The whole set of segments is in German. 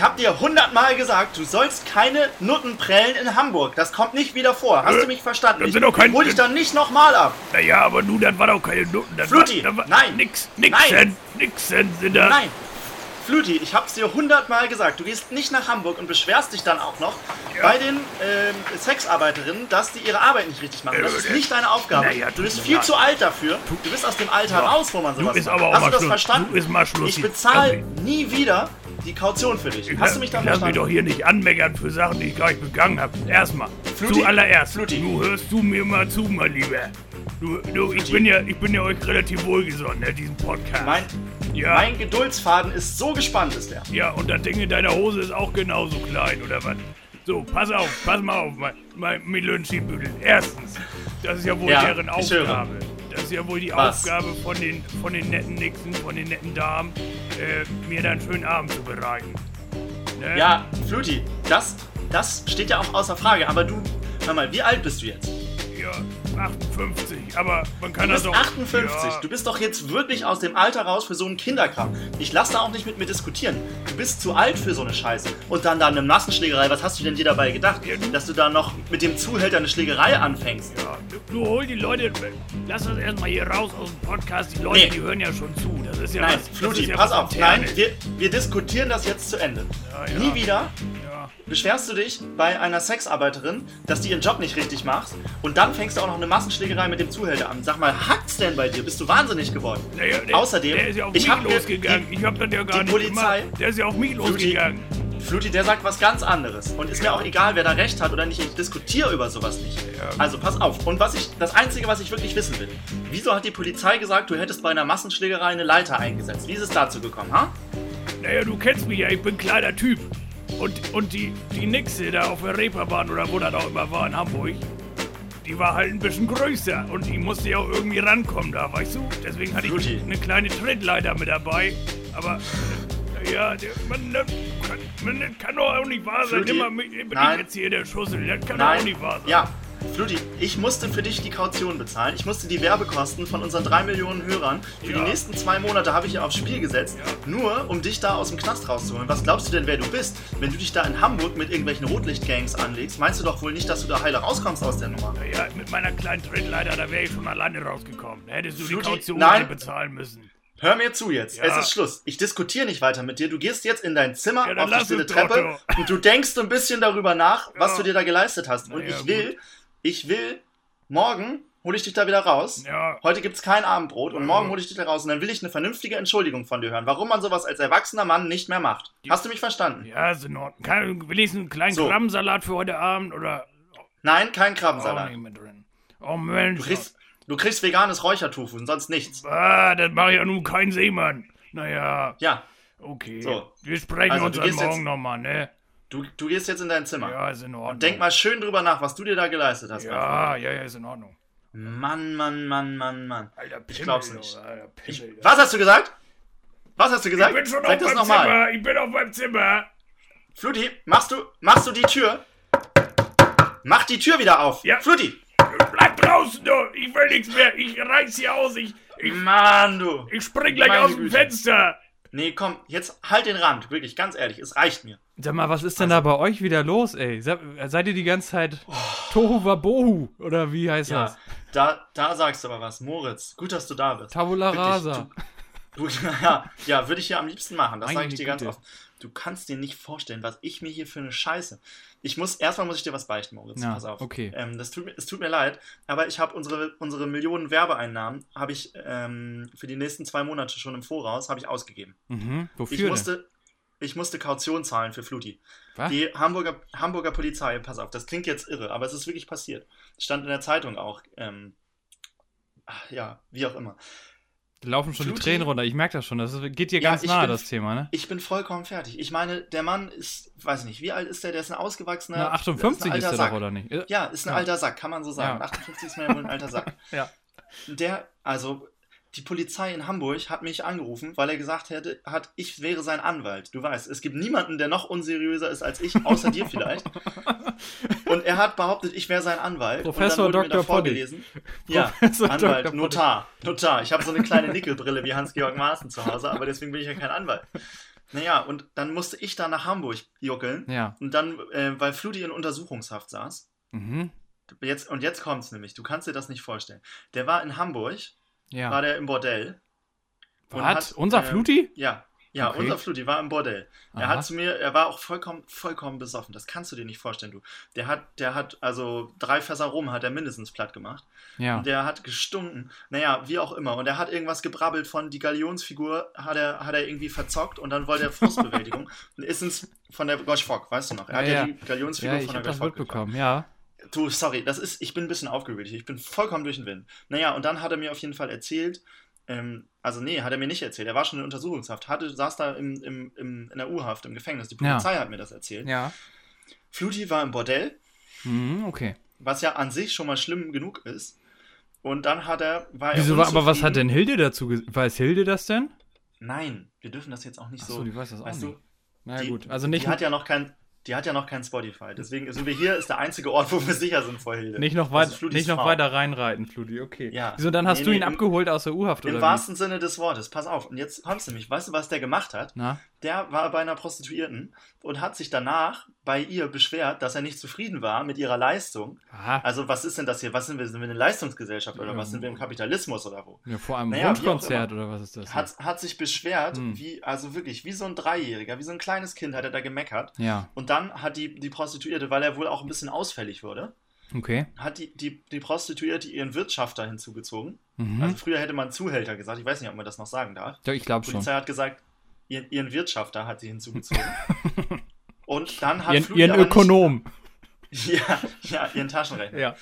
Ich habe dir hundertmal gesagt, du sollst keine Nutten prellen in Hamburg. Das kommt nicht wieder vor. Hast Äh, du mich verstanden? das sind doch kein- hol dich dann nicht nochmal ab. Naja, aber du, das war doch keine Noten. Das Fluti, war, das war nein, Nix, nein. nixen, nixen sind das. Nein. Fluti, ich hab's dir hundertmal gesagt. Du gehst nicht nach Hamburg und beschwerst dich dann auch noch Ja. bei den ähm, Sexarbeiterinnen, dass die ihre Arbeit nicht richtig machen. Das Äh, ist nicht deine Aufgabe. naja, du bist viel zu alt dafür. Du bist aus dem Alter raus, wo man sowas ist macht. aber auch Hast du das Schluss. verstanden? Du. Ich bezahle nie wieder die Kaution für dich. Ich Hast du mich da ich lass mich verstanden? doch hier nicht anmeckern für Sachen, die ich gar nicht begangen habe. Erstmal. Fluti, Zuallererst. Fluti. Du hörst du mir mal zu, mein Lieber. Du, du, ich bin ja, ich bin ja euch relativ wohlgesonnen, ne, diesen Podcast. Mein, ja, mein Geduldsfaden ist so gespannt, ist der. ja, und das Ding in deiner Hose ist auch genauso klein, oder was? So, pass auf, pass mal auf, mein, mein Milönschibüdel. Erstens, das ist ja wohl Ja, deren. Aufgabe. Das ist ja wohl die Was? Aufgabe von den, von den netten Nixen, von den netten Damen, äh, mir dann einen schönen Abend zu bereiten. Ne? Ja, Fluti, das, das steht ja auch außer Frage. Aber du, hör mal, wie alt bist du jetzt? Ja, 58, aber man kann Du das bist doch... 58. Ja, Du bist doch jetzt wirklich aus dem Alter raus für so einen Kinderkram. Ich lass da auch nicht mit mir diskutieren. Du bist zu alt für so eine Scheiße. Und dann da eine Massenschlägerei. Was hast du denn dir dabei gedacht? Ja, du- Dass du da noch mit dem Zuhälter eine Schlägerei anfängst? ja, du, du hol die Leute, lass das erstmal hier raus aus dem Podcast. Die Leute, Nee. die hören ja schon zu. Das ist ja Nein, was, Fluti, pass auf. Nein, wir, wir diskutieren das jetzt zu Ende. Ja. Nie wieder. Beschwerst du dich bei einer Sexarbeiterin, dass die ihren Job nicht richtig macht und dann fängst du auch noch eine Massenschlägerei mit dem Zuhälter an. Sag mal, hackt's denn bei dir? Bist du wahnsinnig geworden? Naja, der, Außerdem, der ist ja auf ich mich hab mir losgegangen. die- ich hab das ja gar die Polizei- gemacht. Der ist ja auf mich losgegangen. Fluti, der sagt was ganz anderes. Und ist mir auch egal, wer da recht hat oder nicht. Ich diskutiere über sowas nicht. Also pass auf. Und was ich, das Einzige, was ich wirklich wissen will, wieso hat die Polizei gesagt, du hättest bei einer Massenschlägerei eine Leiter eingesetzt? Wie ist es dazu gekommen, ha? Naja, du kennst mich ja, ich bin ein kleiner Typ. Und, und die, die Nixe da auf der Reeperbahn oder wo das auch immer war in Hamburg, die war halt ein bisschen größer und die musste ja auch irgendwie rankommen da, weißt du? Deswegen hatte ich eine kleine Trittleiter mit dabei. Aber, äh, ja, man, kann, man, das kann doch auch nicht wahr sein. Immer mit- bin ich jetzt hier der Schussel, das kann doch auch nicht wahr sein. Ja. Fluti, ich musste für dich die Kaution bezahlen. Ich musste die Werbekosten von unseren drei Millionen Hörern für Ja. die nächsten zwei Monate habe ich ja aufs Spiel gesetzt. Ja. Nur, um dich da aus dem Knast rauszuholen. Was glaubst du denn, wer du bist? Wenn du dich da in Hamburg mit irgendwelchen Rotlichtgangs anlegst, meinst du doch wohl nicht, dass du da heile rauskommst aus der Nummer? Ja, mit meiner kleinen Trittleiter, da wäre ich schon alleine rausgekommen. Hättest du Fluti, die Kaution nein. bezahlen müssen. Hör mir zu jetzt. Ja. Es ist Schluss. Ich diskutiere nicht weiter mit dir. Du gehst jetzt in dein Zimmer Ja, auf die stille Treppe und du denkst ein bisschen darüber nach, was Ja. du dir da geleistet hast. Und ich will, ich will, morgen hole ich dich da wieder raus. Ja. Heute gibt's kein Abendbrot und morgen hole ich dich da raus und dann will ich eine vernünftige Entschuldigung von dir hören, warum man sowas als erwachsener Mann nicht mehr macht. Hast du mich verstanden? Ja, ist in Ordnung. Kann, will ich einen kleinen So. Krabbensalat für heute Abend oder Nein, kein auch Krabbensalat. nicht mit drin? Oh Mensch. Du kriegst, du kriegst veganes Räuchertofu und sonst nichts. ah, das mache ja nun kein Seemann. Naja, Ja, okay. So. Wir sprechen Also, uns dann morgen nochmal, ne? Du, du gehst jetzt in dein Zimmer. Ja, ist in Ordnung. Und denk mal schön drüber nach, was du dir da geleistet hast. Ja, ja, ja, ist in Ordnung. Mann, Mann, Mann, Mann, Mann. Alter, Pimmel, Ich glaub's nicht. Alter, Ich, Pimmel. was hast du gesagt? Was hast du gesagt? Ich bin schon Sag auf das meinem. Zimmer. Ich bin auf meinem Zimmer. Fluti, machst du, machst du die Tür? Mach die Tür wieder auf. Ja. Fluti. Bleib draußen, du. Ich will nichts mehr. Ich reiß hier aus. Ich, ich, Mann, du. ich spring gleich Meine aus dem Güte. Fenster. Nee, komm, jetzt halt den Rand. Wirklich, ganz ehrlich, es reicht mir. Sag mal, was ist denn da bei euch wieder los, ey? Se- Seid ihr die ganze Zeit Tohu Wabohu? Oder wie heißt Ja, das? da, da sagst du aber was. Moritz, gut, dass du da bist. Tabula Wirklich, rasa. Du, ja, ja, würde ich hier am liebsten machen. Das sage ich dir ganz oft. Du kannst dir nicht vorstellen, was ich mir hier für eine Scheiße. Ich muss, erstmal muss ich dir was beichten, Moritz. Ja, Pass auf. okay. Ähm, das tut, mir- es tut mir leid, aber ich habe unsere, unsere Millionen Werbeeinnahmen habe ich ähm, für die nächsten zwei Monate schon im Voraus habe ich ausgegeben. Mhm. Ich Wofür denn? musste, ich musste Kaution zahlen für Fluti. Was? Die Hamburger, Hamburger Polizei, pass auf, das klingt jetzt irre, aber es ist wirklich passiert. Stand in der Zeitung auch. Ähm, ja, wie auch immer. Da laufen schon Fluti- die Tränen runter. Ich merke das schon. Das ist- geht dir Ja, ganz ich nahe, bin- das Thema, ne? Ich bin vollkommen fertig. Ich meine, der Mann ist, weiß ich nicht, wie alt ist der? Der ist ein ausgewachsener. Na, 58 ein ist alter er Sack. doch, oder nicht? Ja, ist ein Ja. alter Sack, kann man so sagen. Ja. 58 ist man ja wohl ein alter Sack. Ja. Der, also, die Polizei in Hamburg hat mich angerufen, weil er gesagt hätte, hat, ich wäre sein Anwalt. Du weißt, es gibt niemanden, der noch unseriöser ist als ich, außer dir vielleicht. Und er hat behauptet, ich wäre sein Anwalt. Professor und dann wurde mir da Dr. Poddy. vorgelesen. Ja, Professor Anwalt, Dr. Notar, Notar. Ich habe so eine kleine Nickelbrille wie Hans-Georg Maaßen zu Hause, aber deswegen bin ich ja kein Anwalt. Naja, und dann musste ich da nach Hamburg juckeln. Ja. Und dann, äh, weil Fludi in Untersuchungshaft saß. Mhm. Jetzt, und jetzt kommt's nämlich, du kannst dir das nicht vorstellen. Der war in Hamburg, Ja. war der im Bordell. und Was? hat, Unser ähm, Fluti? Ja, ja, Okay. unser Fludi war im Bordell. Er Aha. hat zu mir, er war auch vollkommen, vollkommen besoffen. Das kannst du dir nicht vorstellen, du. Der hat, der hat, also drei Fässer rum hat er mindestens platt gemacht. Ja. Und der hat gestunken. Naja, wie auch immer. Und er hat irgendwas gebrabbelt von die Galionsfigur hat er, hat er irgendwie verzockt und dann wollte er Frustbewältigung. und ist ins, von der Gosh Fock, weißt du noch? Er hat Ja, ja, ja. die Galionsfigur Ja, von der Gosh Fock mitbekommen, ja. Du, sorry, das ist, ich bin ein bisschen aufgewühlt. Ich bin vollkommen durch den Wind. Naja, und dann hat er mir auf jeden Fall erzählt, ähm, also nee, hat er mir nicht erzählt. Er war schon in Untersuchungshaft, hatte, saß da im, im, im, in der U-Haft, im Gefängnis. Die Ja. Polizei hat mir das erzählt. Ja. Fluti war im Bordell, Mhm, okay. was ja an sich schon mal schlimm genug ist. Und dann hat er, war Wieso, er aber was hat denn Hilde dazu gesagt? Weiß Hilde das denn? Nein, wir dürfen das jetzt auch nicht Achso, so. die weiß das auch nicht. du, Na die, gut, also nicht, die hat ja noch kein, die hat ja noch kein Spotify. Deswegen sind wir hier, ist der einzige Ort, wo wir sicher sind vor Hilde. nicht noch, Das weit, nicht noch Frau. weiter reinreiten, Fludi, okay. Ja. Wieso, dann hast Nee, du nee, ihn im- abgeholt aus der U-Haft Im oder wahrsten Sinne des Wortes. Pass auf. Und jetzt kommst du nämlich. Weißt du, was der gemacht hat? Na? Der war bei einer Prostituierten und hat sich danach bei ihr beschwert, dass er nicht zufrieden war mit ihrer Leistung. Aha. Also, was ist denn das hier? Was sind wir? Sind wir eine Leistungsgesellschaft oder Ja. was sind wir im Kapitalismus oder wo? Ja, vor einem Naja, Wunschkonzert oder was ist das? Hat, hat sich beschwert, Hm. wie, also wirklich, wie so ein Dreijähriger, wie so ein kleines Kind hat er da gemeckert. ja, Und dann hat die, die Prostituierte, weil er wohl auch ein bisschen ausfällig wurde, okay. hat die, die, die Prostituierte ihren Wirtschafter hinzugezogen. Mhm. Also früher hätte man Zuhälter gesagt, ich weiß nicht, ob man das noch sagen darf. ja, ich glaube Die schon. Polizei hat gesagt, ihren, ihren Wirtschafter hat sie hinzugezogen. Und dann hat Ihren, ihren Ökonom. Nicht, ja, ja, ihren Taschenrechner. Ja.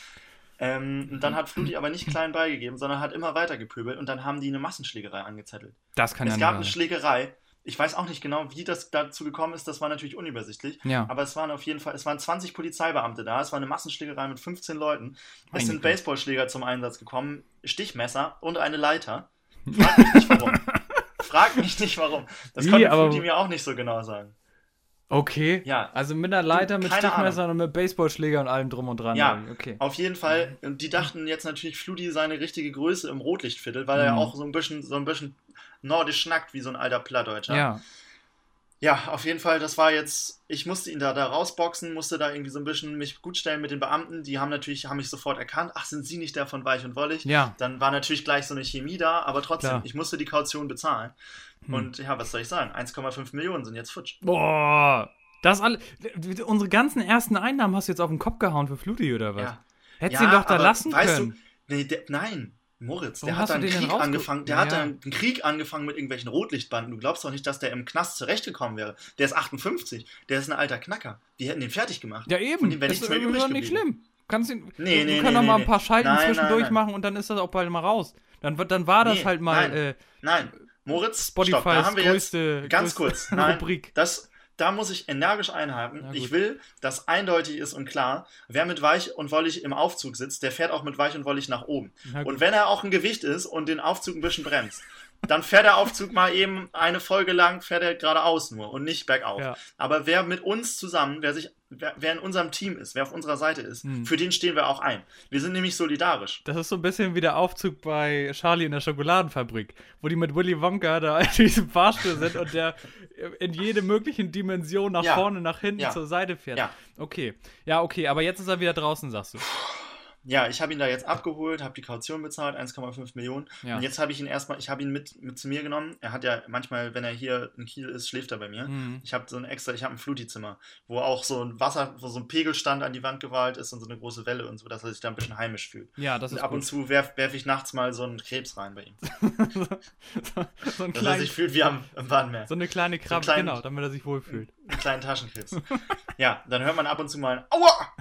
Ähm, und dann hat Fludi aber nicht klein beigegeben, sondern hat immer weiter gepöbelt und dann haben die eine Massenschlägerei angezettelt. Das kann ja es gab eine. Schlägerei. Ich weiß auch nicht genau, wie das dazu gekommen ist. Das war natürlich unübersichtlich. Ja. Aber es waren auf jeden Fall, es waren 20 Polizeibeamte da. Es war eine Massenschlägerei mit 15 Leuten. Es sind Güte. Baseballschläger zum Einsatz gekommen, Stichmesser und eine Leiter. Frag mich nicht warum. Frag mich nicht warum. Das Wie, konnte aber- Fludi mir auch nicht so genau sagen. Okay. Ja. Also mit einer Leiter, mit keine Stichmesser und mit Baseballschläger und allem drum und dran. Ja. Okay. Auf jeden Fall, und die dachten jetzt natürlich Fludi seine richtige Größe im Rotlichtviertel, weil er ja Mhm. auch so ein bisschen, so ein bisschen nordisch schnackt wie so ein alter Plattdeutscher. Ja. Ja, auf jeden Fall, das war jetzt, ich musste ihn da, da rausboxen, musste da irgendwie so ein bisschen mich gut stellen mit den Beamten. Die haben natürlich, haben mich sofort erkannt, ach, sind Sie nicht der von Weich und Wollig? Ja. Dann war natürlich gleich so eine Chemie da, aber trotzdem, Klar. ich musste die Kaution bezahlen. Hm. Und ja, was soll ich sagen? 1,5 Millionen sind jetzt futsch. Boah. Das alle. Unsere ganzen ersten Einnahmen hast du jetzt auf den Kopf gehauen für Fluti oder was? Ja. Hättest Ja, ihn doch da lassen weißt können. Du, nee, der, nein, Moritz, Warum der hat du dann einen Krieg angefangen, der Ja, hat dann einen Krieg angefangen mit irgendwelchen Rotlichtbanden. Du glaubst doch nicht, dass der im Knast zurechtgekommen wäre. Der ist 58, der ist ein alter Knacker. Wir hätten den fertig gemacht. Ja, eben. Dem wäre Ist mehr doch übrig nicht schlimm. Kannst ihn, Nee, wir nee, können nee, noch mal ein paar. Schalten Nein, zwischendurch nein, nein. machen und dann ist das auch bald mal raus. Dann, dann war das halt mal nein. äh, Nein, Moritz, Spotifys stopp, da haben wir größte, jetzt ganz größte kurz. Nein, Rubrik. das, da muss ich energisch einhaken. Ich will, dass eindeutig ist und klar, wer mit Weich und Wollig im Aufzug sitzt, der fährt auch mit Weich und Wollig nach oben. Und wenn er auch ein Gewicht ist und den Aufzug ein bisschen bremst, dann fährt der Aufzug mal eben eine Folge lang, fährt er geradeaus nur und nicht bergauf. Ja. Aber wer mit uns zusammen, wer sich, wer, wer in unserem Team ist, wer auf unserer Seite ist, Hm. für den stehen wir auch ein. Wir sind nämlich solidarisch. Das ist so ein bisschen wie der Aufzug bei Charlie in der Schokoladenfabrik, wo die mit Willy Wonka da in diesem Fahrstuhl sind und der in jede möglichen Dimension nach Ja. vorne, nach hinten, Ja. zur Seite fährt. Ja. Okay. Ja, okay, aber jetzt ist er wieder draußen, sagst du. Ja, ich habe ihn da jetzt abgeholt, habe die Kaution bezahlt, 1,5 Millionen. Ja. Und jetzt habe ich ihn erstmal, ich habe ihn mit, mit zu mir genommen. Er hat ja manchmal, wenn er hier in Kiel ist, schläft er bei mir. Mhm. Ich habe so ein extra, ich habe ein Fluti-Zimmer, wo auch so ein Wasser, wo so ein Pegelstand an die Wand gewalt ist und so eine große Welle und so, dass er sich da ein bisschen heimisch fühlt. Ja, das Und ist ab und gut. zu werfe werf ich nachts mal so einen Krebs rein bei ihm. so, ein Dass er sich fühlt wie am, am Bahnmeer. so eine kleine Krabbe, kleinen- genau, damit er sich wohlfühlt. Einen kleinen Taschenkrebs. ja, dann hört man ab und zu mal ein Aua!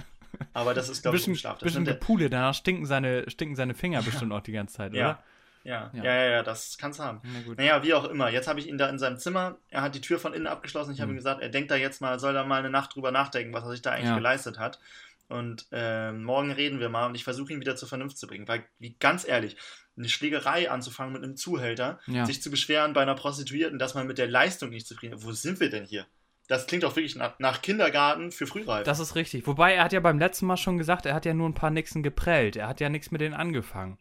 Aber das ist, glaube ich, bisschen, im Schlaf. Das bisschen Gepule, danach stinken seine, stinken seine Finger bestimmt auch die ganze Zeit, Ja. oder? Ja, Ja. ja, ja, ja, das kann's haben. Na gut. Naja, wie auch immer. Jetzt habe ich ihn da in seinem Zimmer. Er hat die Tür von innen abgeschlossen. Ich habe Mhm. ihm gesagt, er denkt da jetzt mal, soll da mal eine Nacht drüber nachdenken, was er sich da eigentlich Ja. geleistet hat. Und ähm, morgen reden wir mal und ich versuche ihn wieder zur Vernunft zu bringen. Weil, wie ganz ehrlich, eine Schlägerei anzufangen mit einem Zuhälter, Ja. sich zu beschweren bei einer Prostituierten, dass man mit der Leistung nicht zufrieden ist. Wo sind wir denn hier? Das klingt doch wirklich nach, nach Kindergarten für Frühreif. Das ist richtig. Wobei, er hat ja beim letzten Mal schon gesagt, er hat ja nur ein paar Nixen geprellt. Er hat ja nichts mit denen angefangen.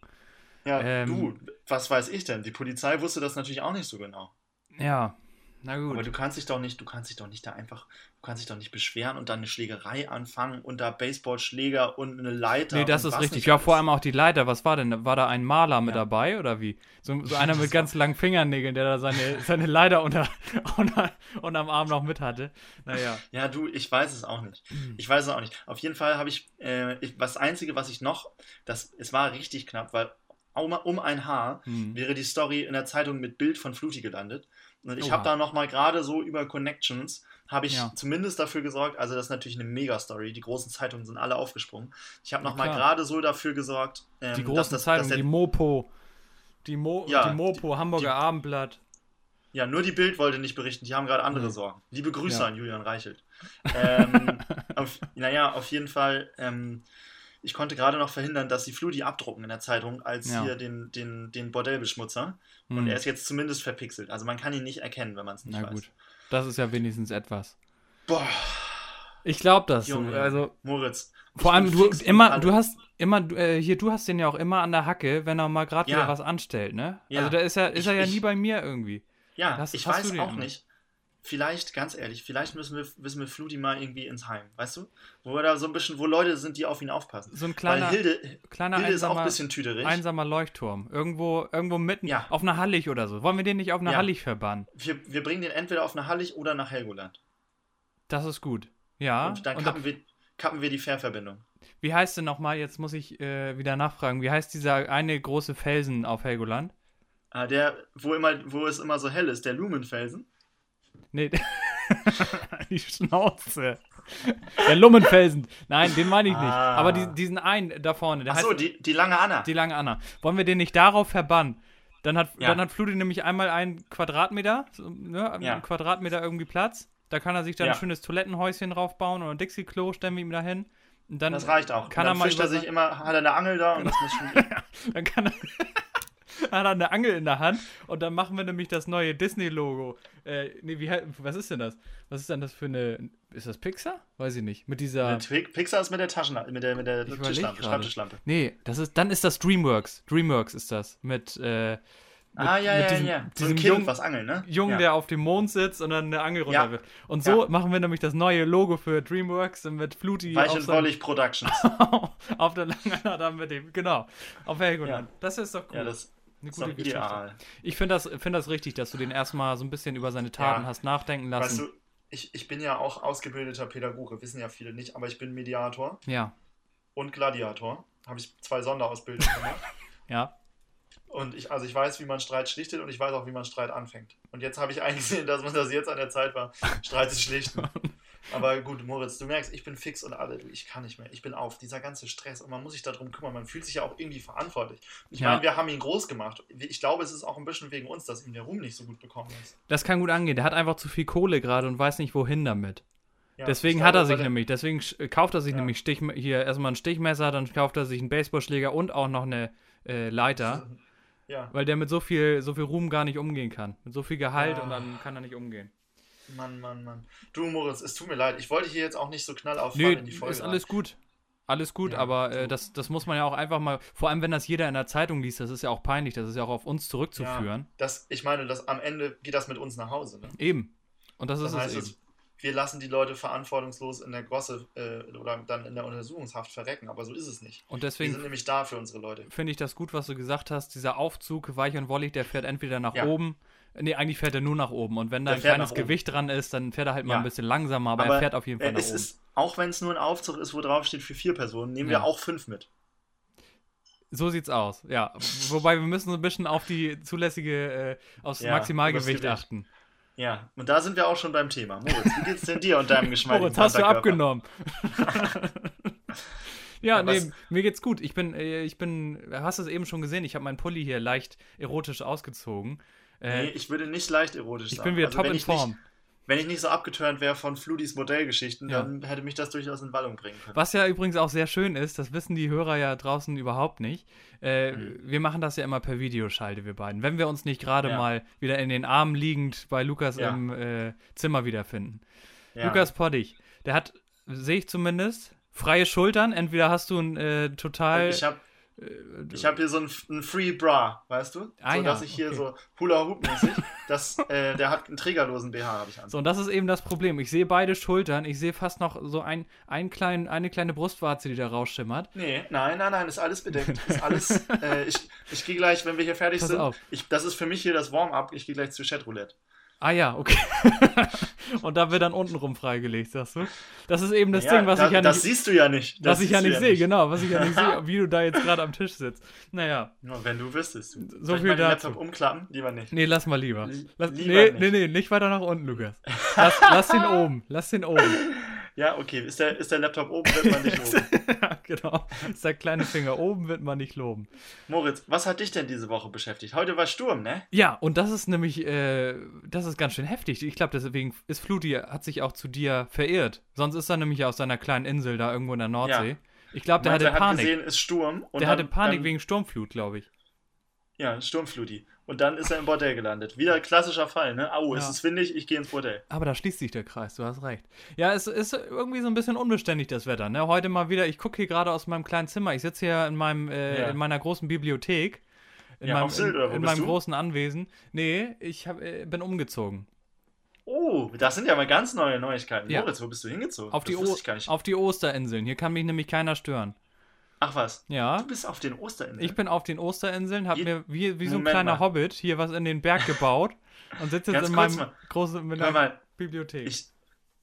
ja, ähm, du, was weiß ich denn? Die Polizei wusste das natürlich auch nicht so genau. Ja. Na gut. Aber du kannst dich doch nicht, du kannst dich doch nicht da einfach, du kannst dich doch nicht beschweren und dann eine Schlägerei anfangen und da Baseballschläger und eine Leiter. Nee, das ist richtig. Ja, vor allem auch die Leiter. Was war denn? War da ein Maler mit Ja. dabei oder wie? So, so einer mit ganz langen Fingernägeln, der da seine, seine Leiter unter, unter, unterm Arm noch mit hatte. Naja. Ja, du, ich weiß es auch nicht. Hm. Ich weiß es auch nicht. Auf jeden Fall habe ich, äh, ich, das Einzige, was ich noch, das, es war richtig knapp, weil um, um ein Haar Hm. wäre die Story in der Zeitung mit Bild von Fluti gelandet. Und ich habe da nochmal gerade so über Connections, habe ich Ja. zumindest dafür gesorgt, also das ist natürlich eine Mega-Story, die großen Zeitungen sind alle aufgesprungen. Ich habe nochmal gerade so dafür gesorgt, ähm, Die dass großen das, Zeitungen, dass der, die Mopo. Die, Mo Ja, die Mopo, Hamburger Abendblatt. Ja, nur die Bild wollte nicht berichten, die haben gerade andere Nee. Sorgen. Liebe Grüße Ja. an Julian Reichelt. Ähm, auf, naja, auf jeden Fall, ähm, ich konnte gerade noch verhindern, dass die Fludi abdrucken in der Zeitung als Ja. hier den, den, den Bordellbeschmutzer. Und Hm. er ist jetzt zumindest verpixelt. Also man kann ihn nicht erkennen, wenn man es nicht Na weiß. gut. Das ist ja wenigstens etwas. Boah, Ich glaube das. Junge, Also, Moritz. vor allem, du immer, du hast immer, du, äh, hier, du hast den ja auch immer an der Hacke, wenn er mal gerade Ja. wieder was anstellt, ne? Ja. Also da ist er, ist Ich- er ja ich- nie bei mir irgendwie. Ja, Hast- ich hast weiß auch nicht. Vielleicht, ganz ehrlich, vielleicht müssen wir, müssen wir Fludi mal irgendwie ins Heim, weißt du? Wo wir da so ein bisschen, wo Leute sind, die auf ihn aufpassen. So ein kleiner, Weil Hilde, kleiner Hilde ist auch ein einsamer, bisschen tüderig. einsamer Leuchtturm. Irgendwo, irgendwo mitten, Ja. auf einer Hallig oder so. Wollen wir den nicht auf einer Ja. Hallig verbannen? Wir, wir bringen den entweder auf eine Hallig oder nach Helgoland. Das ist gut. Ja. und dann und kappen, wir, kappen wir die Fährverbindung. wie heißt denn nochmal, jetzt muss ich äh, wieder nachfragen, wie heißt dieser eine große Felsen auf Helgoland? Ah, der, wo, immer, wo es immer so hell ist, der Lumenfelsen. Nee, die Schnauze. Der Lummenfelsen. Nein, den meine ich nicht. Ah. Aber die, diesen einen da vorne, der Achso, heißt die, die lange Anna. die lange Anna. Wollen wir den nicht darauf verbannen? Dann hat, Ja. dann hat Fludi nämlich einmal einen Quadratmeter, so, ne, einen Ja. Quadratmeter irgendwie Platz. Da kann er sich dann Ja. ein schönes Toilettenhäuschen draufbauen oder ein Dixie-Klo, stellen wir ihm da hin. Das reicht auch. Kann und er dann mal fischt er sich immer, hat er eine Angel da und das muss schon. Dann kann er, hat er eine Angel in der Hand und dann machen wir nämlich das neue Disney-Logo. Äh, nee, wie, was ist denn das? Was ist denn das für eine. Ist das Pixar? Weiß ich nicht. Mit dieser. Pixar ist mit der Taschenlampe, mit der, mit der Tischlampe. Schreibtischlampe. Nee, das ist, dann ist das Dreamworks. Dreamworks ist das. Mit, äh, mit, ah, ja, ja, diesem, ja. So diesem Jungen, was angeln, ne? Jungen ja. der auf dem Mond sitzt und dann eine Angel runter Ja. wird. Und so Ja. machen wir nämlich das neue Logo für Dreamworks mit Fluti Weich und Wollig Productions. auf der langen dann mit dem. Genau. Auf Helgoland. Das ist doch cool. ja, das eine gute Geschichte. ideal. Ich finde das, find das richtig, dass du den erstmal so ein bisschen über seine Taten Ja. hast nachdenken lassen. Weißt du, ich, ich bin ja auch ausgebildeter Pädagoge, wissen ja viele nicht, aber ich bin Mediator ja, und Gladiator. Habe ich zwei Sonderausbildungen gemacht. ja. Und ich, also ich weiß, wie man Streit schlichtet und ich weiß auch, wie man Streit anfängt. Und jetzt habe ich eingesehen, dass man das jetzt an der Zeit war, Streit zu schlichten. Aber gut, Moritz, du merkst, ich bin fix und alle, du, ich kann nicht mehr. Ich bin auf. Dieser ganze Stress und man muss sich darum kümmern. Man fühlt sich ja auch irgendwie verantwortlich. Ich Ja. meine, wir haben ihn groß gemacht. Ich glaube, es ist auch ein bisschen wegen uns, dass ihm der Ruhm nicht so gut bekommen ist. Das kann gut angehen. Der hat einfach zu viel Kohle gerade und weiß nicht, wohin damit. Ja, deswegen ich hat er glaube, sich nämlich, deswegen sch- kauft er sich Ja. nämlich Stich, hier erstmal ein Stichmesser, dann kauft er sich einen Baseballschläger und auch noch eine äh, Leiter, Ja, weil der mit so viel, so viel Ruhm gar nicht umgehen kann. Mit so viel Gehalt und dann kann er nicht umgehen. Mann, Mann, Mann. Du, Moritz, es tut mir leid. Ich wollte hier jetzt auch nicht so knallauf Nö, in die Folge. ist alles gut. Alles gut, Ja, aber äh, das, das muss man ja auch einfach mal, vor allem wenn das jeder in der Zeitung liest, das ist ja auch peinlich, das ist ja auch auf uns zurückzuführen. Ja, das, ich meine, das, am Ende geht das mit uns nach Hause. Ne? Eben. Und das Das ist es heißt, eben. es, wir lassen die Leute verantwortungslos in der Gosse äh, oder dann in der Untersuchungshaft verrecken, aber so ist es nicht. Und Wir deswegen sind nämlich da für unsere Leute. finde ich das gut, was du gesagt hast. Dieser Aufzug, weich und wollig, der fährt entweder nach Ja. oben. Nee, eigentlich fährt er nur nach oben. Und wenn da Der ein kleines. Gewicht dran ist, dann fährt er halt mal Ja. ein bisschen langsamer, aber, er fährt auf jeden Fall nach es oben. ist, auch wenn es nur ein Aufzug ist, wo drauf steht für vier Personen, nehmen Ja. wir auch fünf mit. So sieht's aus, ja. Wobei wir müssen so ein bisschen auf die zulässige, äh, aufs Ja, Maximalgewicht achten. Ja, und da sind wir auch schon beim Thema. Moritz, wie geht's denn dir und deinem geschmeidigen Moritz, hast du abgenommen. ja, Ja, nee, mir geht's gut. Ich bin, äh, ich bin, hast du es eben schon gesehen, ich habe meinen Pulli hier leicht erotisch ausgezogen. Äh, Nee, ich würde nicht leicht erotisch ich sagen. bin wieder Also, top in ich Form. Nicht, wenn ich nicht so abgeturnt wäre von Fludis Modellgeschichten, Ja. dann hätte mich das durchaus in Wallung bringen können. Was ja übrigens auch sehr schön ist, das wissen die Hörer ja draußen überhaupt nicht. Äh, Mhm. Wir machen das ja immer per Videoschalte, wir beiden. Wenn wir uns nicht gerade Ja. mal wieder in den Armen liegend bei Lukas Ja. im äh, Zimmer wiederfinden. Lukas Poddig, der hat, sehe ich zumindest, freie Schultern. Entweder hast du ein äh, total ich habe Ich habe hier so ein, ein Free Bra, weißt du? Ah, so ja, dass ich hier okay. so Hula Hoop mäßig, das, äh, der hat einen trägerlosen BH, habe ich an. So, und das ist eben das Problem. Ich sehe beide Schultern, ich sehe fast noch so ein, ein klein, eine kleine Brustwarze, die da rausschimmert. Nee, nein, nein, nein, ist alles bedeckt. Ist alles, äh, ich ich gehe gleich, wenn wir hier fertig Pass sind, ich, das ist für mich hier das Warm-up, ich gehe gleich zu Chatroulette. Ah ja, okay. und da wird dann untenrum freigelegt, sagst du? Das ist eben das Ja, Ding, was da, ich ja das nicht, siehst du ja nicht. Das was ich ja nicht sehe, genau, was ich ja nicht sehe, wie du da jetzt gerade am Tisch sitzt. Naja, Nur wenn du wüsstest. Du. So Soll ich viel mal den dazu. Laptop umklappen? Lieber nicht. nee, lass mal lieber. Lass, Lieber nee, nicht. nee, nee, nicht weiter nach unten, Lukas. Lass, lass den oben, lass den oben. Ja, okay. Ist der, ist der Laptop oben, wird man nicht loben. ja, genau. Ist der kleine Finger oben, wird man nicht loben. Moritz, was hat dich denn diese Woche beschäftigt? Heute war Sturm, ne? Ja, und das ist nämlich, äh, das ist ganz schön heftig. Ich glaube, deswegen ist Fluti, hat sich auch zu dir verirrt. Sonst ist er nämlich aus seiner kleinen Insel da irgendwo in der Nordsee. Ja. Ich glaube, der Meinte, hatte er hat Panik. gesehen, ist Sturm. Und der dann, hatte Panik dann, wegen Sturmflut, glaube ich. Ja, Sturmfluti. Und dann ist er im Bordell gelandet. Wieder klassischer Fall, ne? Au, es Ja. ist windig, ich gehe ins Bordell. Aber da schließt sich der Kreis, du hast recht. Ja, es ist irgendwie so ein bisschen unbeständig, das Wetter. Ne? Heute mal wieder, ich gucke hier gerade aus meinem kleinen Zimmer. Ich sitze hier in, meinem, äh, Ja. in meiner großen Bibliothek. In Ja, meinem, wo in, in meinem großen Anwesen. Nee, ich hab, äh, bin umgezogen. Oh, das sind ja mal ganz neue Neuigkeiten. Ja. Moritz, wo bist du hingezogen? Auf die, auf die Osterinseln. Hier kann mich nämlich keiner stören. Ach was. Ja. Du bist auf den Osterinseln. Ich bin auf den Osterinseln, habe mir wie, wie so ein Moment kleiner mal. Hobbit hier was in den Berg gebaut und sitze jetzt in meinem mal. großen mal, Bibliothek. ich,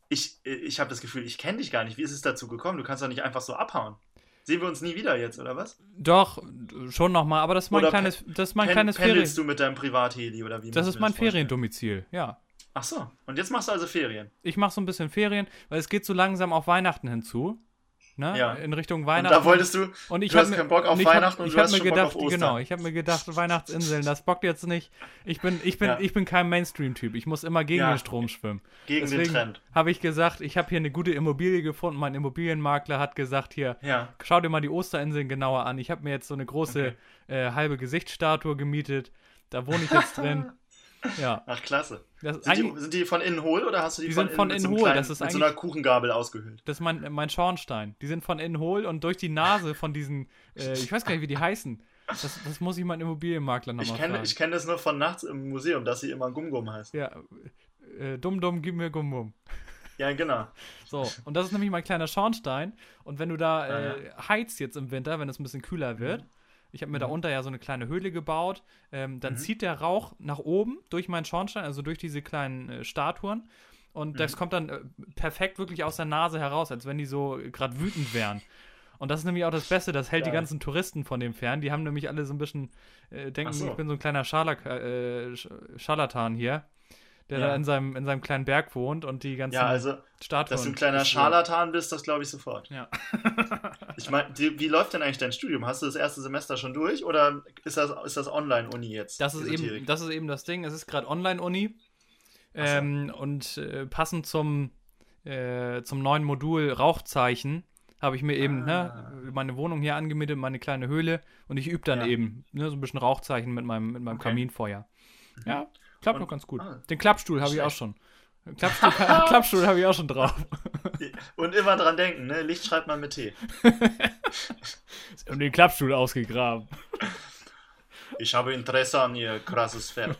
ich, ich habe das Gefühl, ich kenne dich gar nicht. Wie ist es dazu gekommen? Du kannst doch nicht einfach so abhauen. Sehen wir uns nie wieder jetzt, oder was? Doch, schon nochmal, aber das ist mein Oder kleines, das ist mein Pen- kleines Ferien. du mit deinem Privatheli oder wie? Das ist mein vorstellen? Feriendomizil, ja. Ach so. Und jetzt machst du also Ferien. Ich mache so ein bisschen Ferien, weil es geht so langsam auf Weihnachten hinzu. Ne? Ja. In Richtung Und Weihnachten. da wolltest du. Und ich du hab hast mir- keinen Bock auf und ich hab- Weihnachten und ich du hab hast mir schon gedacht, Bock auf Ostern. Genau, ich habe mir gedacht, Weihnachtsinseln, das bockt jetzt nicht. Ich bin, ich bin, Ja. ich bin kein Mainstream-Typ. Ich muss immer gegen Ja. den Strom schwimmen. Gegen den Deswegen Trend. habe ich gesagt, ich habe hier eine gute Immobilie gefunden. Mein Immobilienmakler hat gesagt, hier, Ja. schau dir mal die Osterinseln genauer an. Ich habe mir jetzt so eine große äh, halbe Gesichtsstatue gemietet. Da wohne ich jetzt drin. Ja, Ach, klasse. Sind die, sind die von innen hohl oder hast du die, Die von sind von innen innen so hohl, kleinen- das ist mit so einer Kuchengabel ausgehöhlt? das ist mein, mein Schornstein. Die sind von innen hohl und durch die Nase von diesen, äh, ich weiß gar nicht, wie die heißen. Das, das muss ich meinen Immobilienmakler Ich nochmal kenne fragen. ich kenn das nur von nachts im Museum, dass sie immer Gum-Gum heißt. ja, äh, dumm, dumm, gib mir Gummum. Ja, genau. So, und das ist nämlich mein kleiner Schornstein. Und wenn du da Ah, äh, heizt jetzt im Winter, wenn es ein bisschen kühler wird, ich habe mir da unter ja so eine kleine Höhle gebaut, ähm, dann zieht der Rauch nach oben durch meinen Schornstein, also durch diese kleinen äh, Statuen. Und das kommt dann äh, perfekt wirklich aus der Nase heraus, als wenn die so gerade wütend wären. Und das ist nämlich auch das Beste, das hält die Geil. ganzen Touristen von dem fern. Die haben nämlich alle so ein bisschen, äh, denken, so. ich bin so ein kleiner Scharlak äh, Sch- Scharlatan hier, der Ja. da in seinem, in seinem kleinen Berg wohnt und die ganzen Ja, also, Statuen. dass du ein kleiner. Scharlatan bist, das glaube ich sofort. Ja. Ich meine, wie läuft denn eigentlich dein Studium? Hast du das erste Semester schon durch oder ist das, ist das Online-Uni jetzt? Das ist, eben, das ist eben das Ding. Es ist gerade Online-Uni. Ähm, und äh, passend zum, äh, zum neuen Modul Rauchzeichen habe ich mir eben Ah. ne, meine Wohnung hier angemietet, meine kleine Höhle. Und ich übe dann Ja. eben ne, so ein bisschen Rauchzeichen mit meinem, mit meinem Okay. Kaminfeuer. Ja, klappt noch ganz gut. ah. Den Klappstuhl habe ich auch schon. Klappstuhl, Klappstuhl habe ich auch schon drauf. Und immer dran denken, ne? Licht schreibt man mit T. Und den Klappstuhl ausgegraben. Ich habe Interesse an ihr krasses Pferd.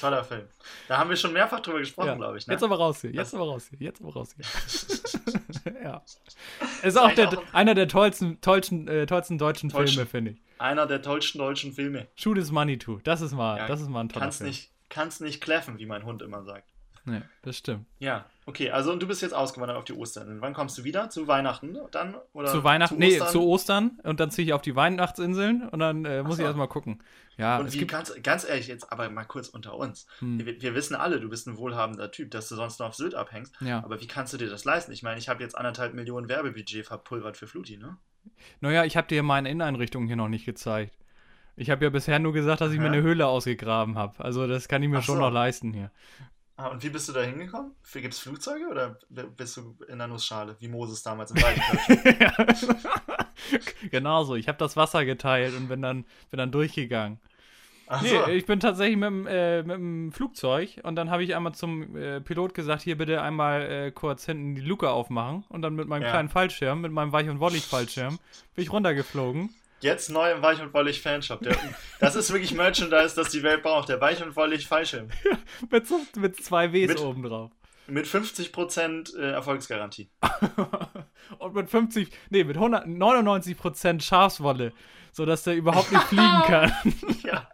Toller Film. Da haben wir schon mehrfach drüber gesprochen, Ja. glaube ich. Ne? Jetzt aber raus hier, jetzt aber raus hier, jetzt aber raus hier. ja. Ist auch der, auch- einer der tollsten, tollsten, äh, tollsten deutschen Tollsten. Filme, finde ich. Einer der tollsten deutschen Filme. Shoot is Money Too. Das ist mal, Ja, das ist mal ein toller Kannst Film. nicht, kannst nicht kläffen, wie mein Hund immer sagt. Nee, das stimmt. Ja, okay, also und du bist jetzt ausgewandert auf die Ostern. Wann kommst du wieder? Zu Weihnachten dann? Oder zu Weihnachten, zu nee, zu Ostern und dann ziehe ich auf die Weihnachtsinseln und dann äh, muss so. ich erstmal gucken. Ja, Und es wie gibt, ganz, ganz ehrlich, jetzt aber mal kurz unter uns. Hm. Wir, wir wissen alle, du bist ein wohlhabender Typ, dass du sonst noch auf Sylt abhängst. ja. Aber wie kannst du dir das leisten? Ich meine, ich habe jetzt anderthalb Millionen Werbebudget verpulvert für Fluti, ne? Naja, ich habe dir meine Inneneinrichtung hier noch nicht gezeigt. Ich habe ja bisher nur gesagt, dass ich mir Aha. eine Höhle ausgegraben habe. Also das kann ich mir Ach schon so. noch leisten hier. Ah, und wie bist du da hingekommen? Gibt es Flugzeuge oder bist du in der Nussschale, wie Moses damals im Wald? genau so. Ich habe das Wasser geteilt und bin dann, bin dann durchgegangen. Ach Nee, so. ich bin tatsächlich mit, dem, äh, mit dem Flugzeug und dann habe ich einmal zum äh, Pilot gesagt, hier bitte einmal äh, kurz hinten die Luke aufmachen und dann mit meinem Ja. kleinen Fallschirm, mit meinem Weich- und Wollig-Fallschirm, bin ich runtergeflogen Jetzt neu im Weich und Wollig Fanshop. Der, das ist wirklich Merchandise, das die Welt braucht. Der Weich und Wollig Fallschirm. mit, so, mit zwei Ws Mit- oben drauf. Mit 50% äh, Erfolgsgarantie. Und mit 50, nee, mit 199% Schafswolle, sodass der überhaupt nicht fliegen kann. Ja.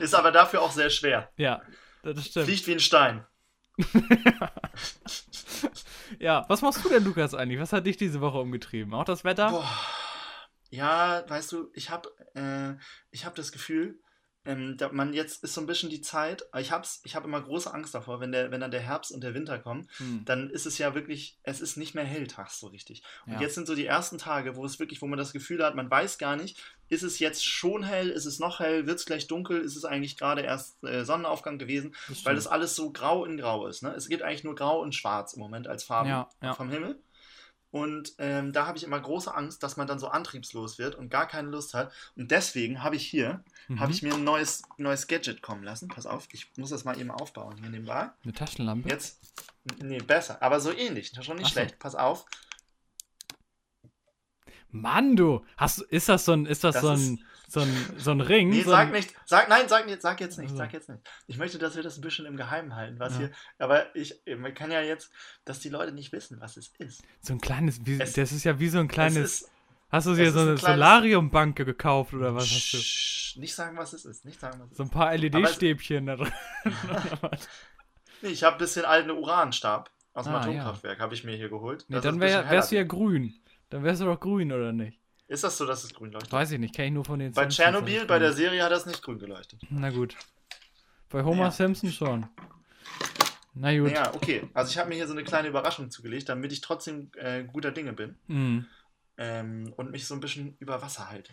Ist aber dafür auch sehr schwer. ja, das stimmt. Fliegt wie ein Stein. Ja, was machst du denn, Lukas, eigentlich? Was hat dich diese Woche umgetrieben? Auch das Wetter? Boah. Ja, weißt du, ich habe äh, ich hab das Gefühl, ähm, man jetzt ist so ein bisschen die Zeit, ich hab's, ich habe immer große Angst davor, wenn, der, wenn dann der Herbst und der Winter kommen, Hm. dann ist es ja wirklich, es ist nicht mehr hell tags so richtig. Und Ja. jetzt sind so die ersten Tage, wo es wirklich, wo man das Gefühl hat, man weiß gar nicht, ist es jetzt schon hell, ist es noch hell, wird es gleich dunkel, ist es eigentlich gerade erst äh, Sonnenaufgang gewesen, Das weil das alles so grau in grau ist. Ne? Es gibt eigentlich nur grau und schwarz im Moment als Farben Ja, ja. vom Himmel. Und ähm, da habe ich immer große Angst, dass man dann so antriebslos wird und gar keine Lust hat. Und deswegen habe ich hier, Mhm. habe ich mir ein neues, neues Gadget kommen lassen. Pass auf, ich muss das mal eben aufbauen hier nebenbei. Eine Taschenlampe? Jetzt, nee, besser, aber so ähnlich, schon nicht Ach so. schlecht. Pass auf, Mann, du! Hast, ist das so ein, ist das, Das so, ein, so, ein, so ein Ring? Nee, so sag nicht. Sag, nein, sag, sag jetzt nicht. Also. Sag jetzt nicht. Ich möchte, dass wir das ein bisschen im Geheimen halten, was Ja. hier. Aber ich, man kann ja jetzt, dass die Leute nicht wissen, was es ist. So ein kleines, wie, Es- das ist ja wie so ein kleines. es ist, hast du dir so ein eine kleines- Solariumbank gekauft oder was hast du? Nicht sagen, was es ist. Nicht sagen, was es So ein paar LED-Stäbchen da drin. Nee, ich habe ein bisschen alten Uranstab aus dem Ah, Atomkraftwerk, habe ich mir hier geholt. Nee, dann wär, wärst du ja grün. Dann wärst du doch grün, oder nicht? Ist das so, dass es grün leuchtet? Weiß ich nicht, kenne ich nur von den Bei Tschernobyl, bei der Serie hat das nicht grün geleuchtet. Na gut. Bei Homer Ja. Simpson schon. Na gut. Naja, okay. Also ich habe mir hier so eine kleine Überraschung zugelegt, damit ich trotzdem äh, guter Dinge bin Mhm. Ähm, und mich so ein bisschen über Wasser halte.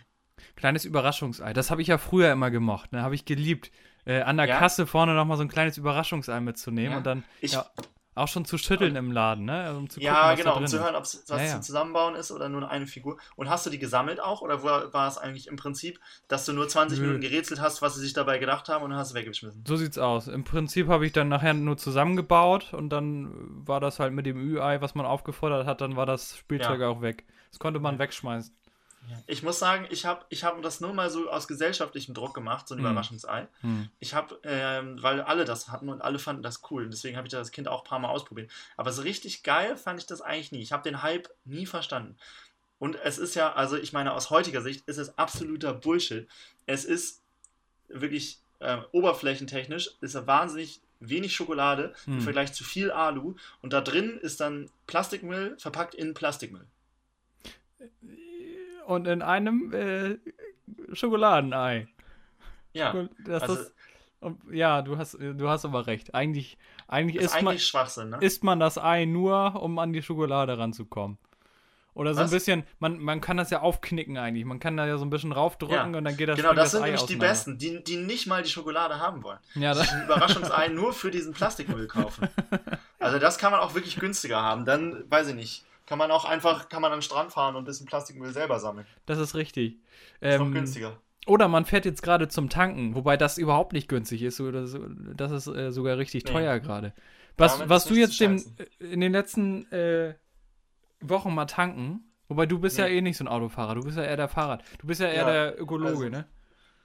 Kleines Überraschungsei. Das habe ich ja früher immer gemocht. Ne? Habe ich geliebt. Äh, an der Ja? Kasse vorne nochmal so ein kleines Überraschungsei mitzunehmen Ja. und dann Ich- ja, auch schon zu schütteln im Laden, ne? Also, um zu gucken, ja, genau, um zu hören, ob es was Ja, ja. zum Zusammenbauen ist oder nur eine Figur. Und hast du die gesammelt auch oder war, war es eigentlich im Prinzip, dass du nur 20 Nö. Minuten gerätselt hast, was sie sich dabei gedacht haben und dann hast du weggeschmissen? So sieht's aus. Im Prinzip habe ich dann nachher nur zusammengebaut und dann war das halt mit dem Ü-Ei, was man aufgefordert hat, dann war das Spielzeug auch weg. Das konnte man wegschmeißen. Ich muss sagen, ich habe ich hab das nur mal so aus gesellschaftlichem Druck gemacht, so ein Hm. Überraschungsei. Hm. Ich habe, ähm, weil alle das hatten und alle fanden das cool. Und deswegen habe ich das als Kind auch ein paar Mal ausprobiert. Aber so richtig geil fand ich das eigentlich nie. Ich habe den Hype nie verstanden. Und es ist ja, also ich meine, aus heutiger Sicht ist es absoluter Bullshit. Es ist wirklich äh, oberflächentechnisch, ist er wahnsinnig wenig Schokolade im Hm. Vergleich zu viel Alu. Und da drin ist dann Plastikmüll verpackt in Plastikmüll. Und in einem äh, Schokoladenei. Ja, Das, also das, und, ja, du hast, du hast aber recht. Eigentlich, eigentlich ist isst, man, eigentlich Schwachsinn, ne? isst man das Ei nur, um an die Schokolade ranzukommen. Oder so ein Was? bisschen, man, man kann das ja aufknicken eigentlich. Man kann da ja so ein bisschen raufdrücken Ja, und dann geht das Genau, springt das sind Ei nämlich die auseinander. Besten, die, die nicht mal die Schokolade haben wollen. Ja, das, ein Überraschungsei nur für diesen Plastikmüll kaufen. Also das kann man auch wirklich günstiger haben. Dann, weiß ich nicht, kann man auch einfach, kann man an den Strand fahren und ein bisschen Plastikmüll selber sammeln. das ist richtig. Ist noch Ähm, günstiger. Oder man fährt jetzt gerade zum Tanken, wobei das überhaupt nicht günstig ist. Das ist äh, sogar richtig Nee. teuer gerade. Was, Damit was du jetzt dem, in den letzten äh, Wochen mal tanken, wobei du bist ja Nee. eh nicht so ein Autofahrer, du bist ja eher der Fahrrad. Du bist ja eher Ja, der Ökologe, also- ne?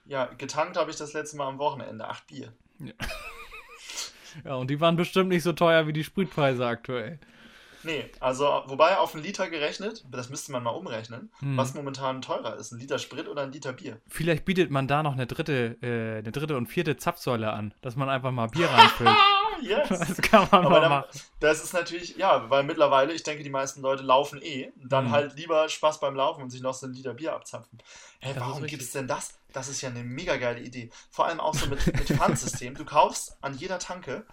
Ja, getankt habe ich das letzte Mal am Wochenende. Acht Bier. Ja, und die waren bestimmt nicht so teuer wie die Spritpreise aktuell. Nee, also wobei auf einen Liter gerechnet, das müsste man mal umrechnen, Hm. was momentan teurer ist, ein Liter Sprit oder ein Liter Bier. Vielleicht bietet man da noch eine dritte, äh, eine dritte und vierte Zapfsäule an, dass man einfach mal Bier reinfüllt. Ah, yes! das kann man Aber mal dann, machen. das ist natürlich, ja, weil mittlerweile, ich denke, die meisten Leute laufen eh. Dann Mhm. halt lieber Spaß beim Laufen und sich noch so ein Liter Bier abzapfen. Hey, Das ist warum gibt es denn das? Das ist ja eine mega geile Idee. Vor allem auch so mit, mit Pfandsystem. Du kaufst an jeder Tanke,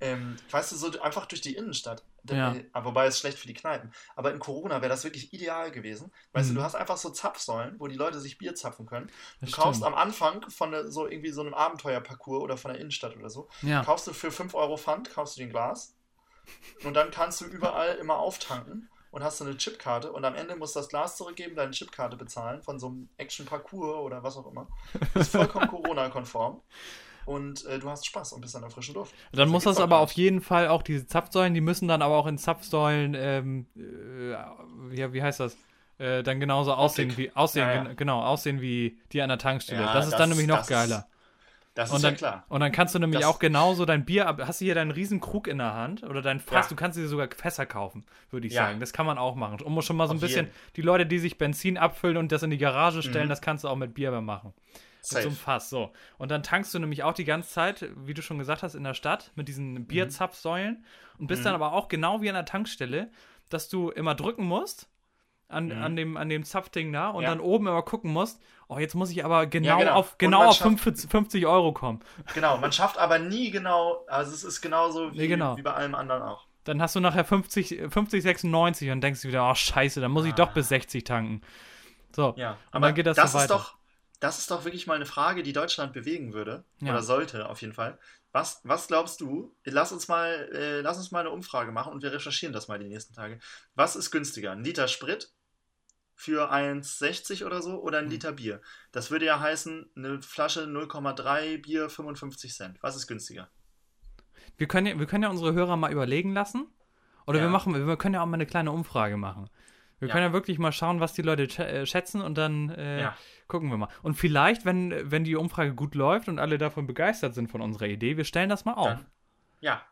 ähm, weißt du, so einfach durch die Innenstadt. Ja. Äh, wobei es schlecht für die Kneipen. Aber in Corona wäre das wirklich ideal gewesen. Weißt Mhm. du, du hast einfach so Zapfsäulen, wo die Leute sich Bier zapfen können. Du Das kaufst stimmt. am Anfang von der, so irgendwie so einem Abenteuerparcours oder von der Innenstadt oder so, Ja. kaufst du für 5 Euro Pfand, kaufst du den Glas und dann kannst du überall immer auftanken und hast du eine Chipkarte und am Ende musst du das Glas zurückgeben, deine Chipkarte bezahlen von so einem Action-Parcours oder was auch immer. Das ist vollkommen Corona-konform und äh, du hast Spaß und bist an der frischen Luft. Dann So muss das aber auf jeden Fall auch diese Zapfsäulen, die müssen dann aber auch in Zapfsäulen, ähm, äh, ja, wie heißt das? äh, dann genauso aussehen Optik. wie, aussehen, Ja, ja. gen- genau, aussehen wie die an der Tankstelle. Ja, das ist das- dann nämlich noch das ist- Und dann, ja klar. und dann kannst du nämlich Das- auch genauso dein Bier, ab- hast du hier deinen riesen Krug in der Hand oder dein Fass, Ja. du kannst dir sogar Fässer kaufen, würde ich Ja. sagen. Das kann man auch machen. Um schon mal so ein Auf bisschen, jeden. die Leute, die sich Benzin abfüllen und das in die Garage stellen, Mhm. das kannst du auch mit Bier machen. Mit so Safe. einem Fass, so. Und dann tankst du nämlich auch die ganze Zeit, wie du schon gesagt hast, in der Stadt mit diesen Mhm. Bierzapfsäulen und bist dann aber auch genau wie an der Tankstelle, dass du immer drücken musst an, an, dem, an dem Zapfding da und Mhm. Ja. dann oben immer gucken musst, oh, jetzt muss ich aber genau, genau. auf, genau auf schafft- 50, 50 Euro kommen. Genau, man schafft aber nie genau, also es ist genauso wie, Nee, genau. wie bei allem anderen auch. Dann hast du nachher 50, 50 96 und denkst du wieder, oh scheiße, dann muss ich doch bis 60 tanken. So, Ja, aber dann geht das, das so ist weiter. doch, das ist doch wirklich mal eine Frage, die Deutschland bewegen würde Ja. oder sollte auf jeden Fall. Was, was glaubst du? Lass uns mal, äh, lass uns mal eine Umfrage machen und wir recherchieren das mal die nächsten Tage. Was ist günstiger, ein Liter Sprit für 1,60 oder so oder ein Hm. Liter Bier? Das würde ja heißen, eine Flasche 0,3 Bier 55 Cent. Was ist günstiger? wir, können ja, wir können ja unsere Hörer mal überlegen lassen. Oder Ja. wir machen, wir können ja auch mal eine kleine Umfrage machen. Wir Ja. können ja wirklich mal schauen, was die Leute sch äh, schätzen und dann äh, gucken wir mal. Und vielleicht, wenn, wenn die Umfrage gut läuft und alle davon begeistert sind von unserer Idee, wir stellen das mal auf. Dann, ja,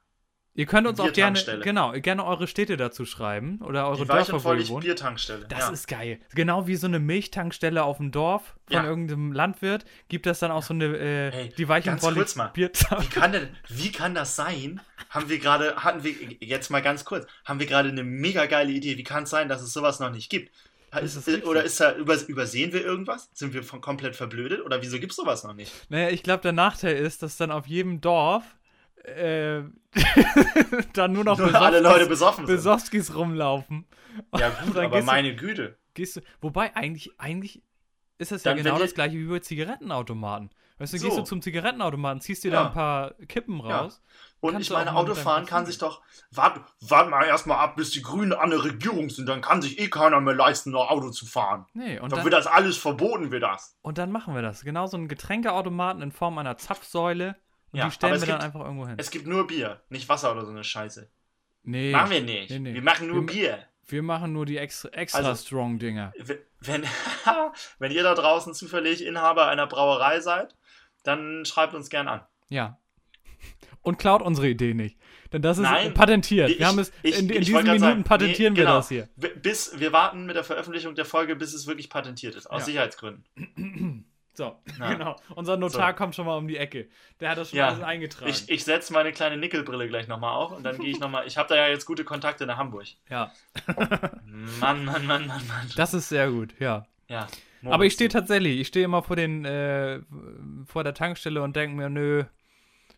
Ihr könnt uns auch gerne, genau, gerne eure Städte dazu schreiben oder eure die Dörfer, wo ihr wohnt. Biertankstelle. Das ja. ist geil. Genau wie so eine Milchtankstelle auf dem Dorf von Ja. irgendeinem Landwirt, gibt es dann auch so eine, äh, Hey, die weich und ganz fröhlich kurz mal. Wie kann, denn, wie kann das sein? Haben wir gerade, hatten wir, jetzt mal ganz kurz, haben wir gerade eine mega geile Idee. Wie kann es sein, dass es sowas noch nicht gibt? Das Ist, richtig. oder ist da, über, übersehen wir irgendwas? Sind wir von, komplett verblödet? Oder wieso gibt es sowas noch nicht? Naja, ich glaube, der Nachteil ist, dass dann auf jedem Dorf äh, dann nur noch Nur alle Besowskis- Leute besoffen sind. Besowskis rumlaufen. Ja gut, aber du- meine Güte. Gehst du, wobei, eigentlich, eigentlich ist das ja genau das gleiche wie bei Zigarettenautomaten. Weißt du, So. gehst du zum Zigarettenautomaten, ziehst dir Ja. da ein paar Kippen Ja. raus. Und Kannst ich meine, Autofahren kann sich doch. Warte, warte mal erstmal ab, bis die Grünen an der Regierung sind. Dann kann sich eh keiner mehr leisten, noch Auto zu fahren. Nee, und Dann dann, wird das alles verboten, wird das. und dann machen wir das. Genau so einen Getränkeautomaten in Form einer Zapfsäule. Und Ja, die stellen wir dann gibt- einfach irgendwo hin. Es gibt nur Bier, nicht Wasser oder so eine Scheiße. Nee, Machen wir nicht. Nee, nee. Wir machen nur Wir- Bier. wir machen nur die extra, extra Also- strong Dinger. Wenn, wenn, ihr da draußen zufällig Inhaber einer Brauerei seid, dann schreibt uns gern an. Ja. Und klaut unsere Idee nicht. Denn das ist Nein. patentiert. Ich- wir haben es ich- in, in diesen Minuten sagen, patentieren nee, wir genau. das hier. Bis wir warten mit der Veröffentlichung der Folge, bis es wirklich patentiert ist, aus Ja. Sicherheitsgründen. So, Ja. genau. Unser Notar So. kommt schon mal um die Ecke. Der hat das schon Ja. alles eingetragen. Ich, ich setze meine kleine Nickelbrille gleich nochmal auf und dann gehe ich nochmal. Ich habe da ja jetzt gute Kontakte nach Hamburg. ja, Mann, Mann, Mann, Mann, Mann. das ist sehr gut, ja. Ja. Aber ich stehe tatsächlich, ich stehe immer vor den, äh, vor der Tankstelle und denke mir, nö,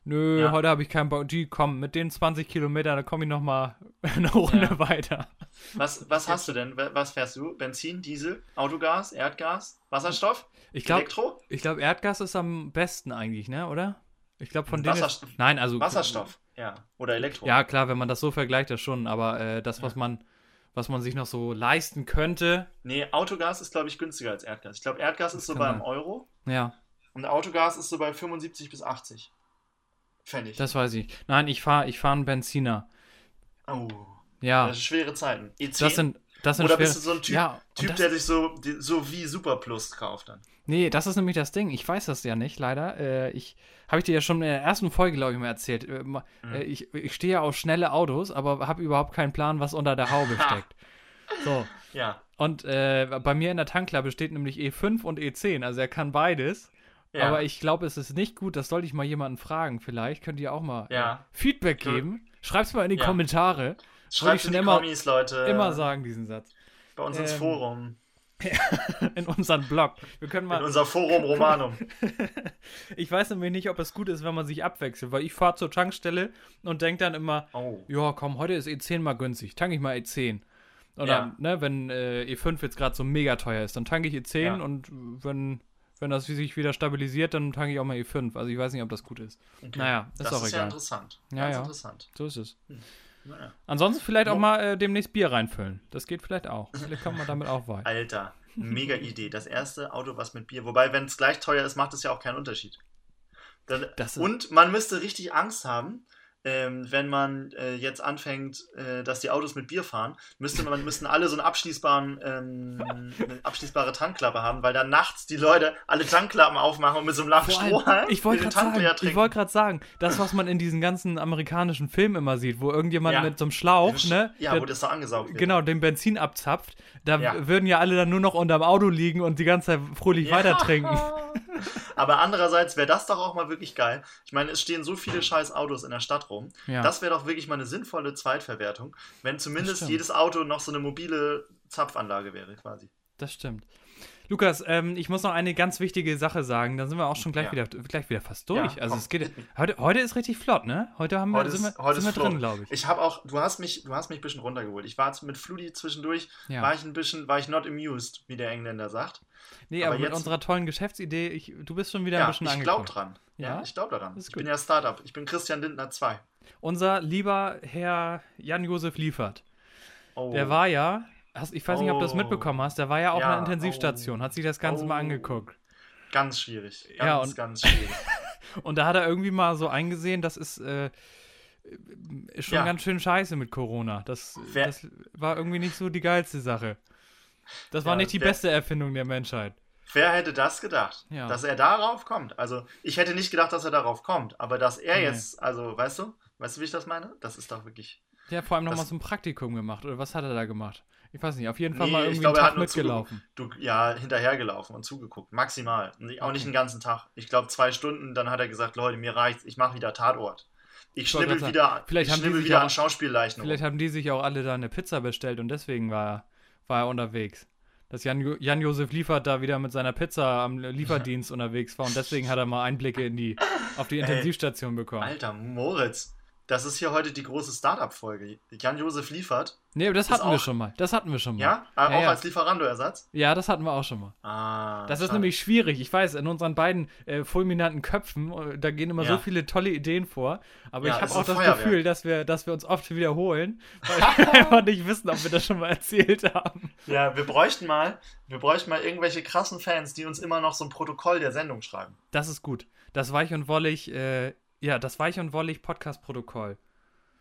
nö, Ja. heute habe ich keinen Bock. Die, komm, mit den 20 Kilometern, da komme ich noch mal eine Runde Ja. weiter. Was, was hast du denn? Was fährst du? Benzin, Diesel, Autogas, Erdgas, Wasserstoff, Ich glaube, Elektro? ich glaube, Erdgas ist am besten eigentlich, ne, oder? Ich glaube, von denen. Nein, also Wasserstoff, ja. Oder Elektro. Ja, klar, wenn man das so vergleicht, das schon, aber äh, das, was man, was man sich noch so leisten könnte, Nee, Autogas ist, glaube ich, günstiger als Erdgas. Ich glaube, Erdgas ist so einem Euro ja, und Autogas ist so bei 75 bis 80. Pfennig. das weiß ich. Nein, ich fahre ich fahr einen Benziner. oh, Ja, das sind schwere Zeiten. E10? das sind, das sind Oder schwere, bist du so ein Typ, ja, typ der sich so, so wie Superplus kauft dann? Nee, das ist nämlich das Ding. Ich weiß das ja nicht, leider. Äh, ich habe ich dir ja schon in der ersten Folge, glaube ich, mal erzählt. Äh, Mhm. äh, ich, ich stehe ja auf schnelle Autos, aber habe überhaupt keinen Plan, was unter der Haube steckt. So. Ja. Und äh, bei mir in der Tanklappe steht nämlich E5 und E10, also er kann beides. Ja. Aber ich glaube, es ist nicht gut. Das sollte ich mal jemanden fragen. Vielleicht könnt ihr auch mal Ja. äh, Feedback Ja. geben. Schreib's mal in die Ja. Kommentare. Schreibt schon in die immer- Kommis, Leute. Immer sagen diesen Satz. Bei uns ins ähm, Forum. In unseren Blog. Wir können In mal. unser Forum Romanum. Ich weiß nämlich nicht, ob es gut ist, wenn man sich abwechselt, weil ich fahre zur Tankstelle und denke dann immer, Oh. ja, komm, heute ist E10 mal günstig, tanke ich mal E10. Oder, Ja. ne, wenn äh, E5 jetzt gerade so mega teuer ist, dann tanke ich E10 Ja. und wenn, wenn das sich wieder stabilisiert, dann tanke ich auch mal E5. Also ich weiß nicht, ob das gut ist. Okay. Naja, ist das auch ist ja egal. interessant. Ja, Ganz ja. interessant. So ist es. Naja. Ansonsten vielleicht auch mal äh, demnächst Bier reinfüllen. Das geht vielleicht auch. Vielleicht kommt man damit auch weit. Alter, mega Idee. Das erste Auto, was mit Bier. Wobei, wenn es gleich teuer ist, macht es ja auch keinen Unterschied. Dann, Das ist- und man müsste richtig Angst haben, ähm, wenn man äh, jetzt anfängt, äh, dass die Autos mit Bier fahren, müsste man, müssten alle so einen abschließbaren, ähm, eine abschließbare Tankklappe haben, weil dann nachts die Leute alle Tankklappen aufmachen und mit so einem langen Strohhalm ich wollte gerade sagen, ich trinken. wollte gerade sagen, das, was man in diesen ganzen amerikanischen Filmen immer sieht, wo irgendjemand Ja. mit so einem Schlauch, ne, Ja, der- wo das so angesaugt wird. genau, den Benzin abzapft, da Ja. würden ja alle dann nur noch unterm Auto liegen und die ganze Zeit fröhlich Ja. weiter trinken. Aber andererseits wäre das doch auch mal wirklich geil. Ich meine, es stehen so viele scheiß Autos in der Stadt rum. Ja. Das wäre doch wirklich mal eine sinnvolle Zweitverwertung, wenn zumindest jedes Auto noch so eine mobile Zapfanlage wäre, quasi. Das stimmt. Lukas, ähm, ich muss noch eine ganz wichtige Sache sagen, dann sind wir auch schon gleich, Ja. wieder, gleich wieder fast durch. Ja, also komm, es geht. Heute, heute ist richtig flott, ne? Heute haben wir, Heute sind ist, wir, heute sind wir drin, glaube ich. Ich habe auch, du hast mich, du hast mich ein bisschen runtergeholt. Ich war mit Fludi zwischendurch, Ja. war ich ein bisschen, war ich not amused, wie der Engländer sagt. Nee, aber aber, mit jetzt- unserer tollen Geschäftsidee, ich, du bist schon wieder ein Ja, bisschen ich angekommen. glaube dran. Ja, ich glaube daran. Ich bin ja Startup. Ich bin Christian Lindner 2. Unser lieber Herr Jan-Josef Liefert, Oh. der war ja, hast, ich weiß nicht, ob du das Oh. mitbekommen hast, der war ja auf Ja, einer Intensivstation, oh. hat sich das Ganze mal Oh. angeguckt. ganz schwierig. Ganz, Ja, und- ganz schwierig. Und da hat er irgendwie mal so eingesehen, das ist, äh, schon Ja. ganz schön scheiße mit Corona. Das, Wer- das war irgendwie nicht so die geilste Sache. Das war Ja, nicht die wer- beste Erfindung der Menschheit. Wer hätte das gedacht? Ja. Dass er darauf kommt. Also, ich hätte nicht gedacht, dass er darauf kommt. Aber dass er Nee. jetzt, also, weißt du? Weißt du, wie ich das meine? Das ist doch wirklich. Der hat vor allem noch Das- mal so ein Praktikum gemacht. Oder was hat er da gemacht? Ich weiß nicht. Auf jeden Fall Nee, mal ich irgendwie glaube, er hat mitgelaufen. Du, ja, hinterhergelaufen und zugeguckt. Maximal. Auch nicht den ganzen Tag. Ich glaube, zwei Stunden, dann hat er gesagt, Leute, mir reicht's, ich mache wieder Tatort. Ich Ich schnibbel wieder, vielleicht ich haben die schnibbel wieder auch- an Schauspielleichen. Vielleicht haben die sich auch alle da eine Pizza bestellt und deswegen war er, war er unterwegs. Dass Jan- Jan-Josef Liefert da wieder mit seiner Pizza am Lieferdienst unterwegs war und deswegen hat er mal Einblicke in die, auf die Ey, Intensivstation bekommen. Alter, Moritz. Das ist hier heute die große Startup-Folge. Jan-Josef liefert. Nee, aber das hatten wir auch- schon mal. Das hatten wir schon mal. Ja? Ah, Ja, auch ja. als Lieferando-Ersatz? Ja, das hatten wir auch schon mal. Ah. Das ist schade. nämlich schwierig. Ich weiß, in unseren beiden äh, fulminanten Köpfen, äh, da gehen immer Ja. so viele tolle Ideen vor. Aber ich habe auch das Feuerwerk. Gefühl, dass wir, dass wir uns oft wiederholen, weil wir einfach nicht wissen, ob wir das schon mal erzählt haben. Ja, wir bräuchten mal, wir bräuchten mal irgendwelche krassen Fans, die uns immer noch so ein Protokoll der Sendung schreiben. Das ist gut. Das Weich und Wollig, äh, ja, das Weich und Wollig Podcast-Protokoll.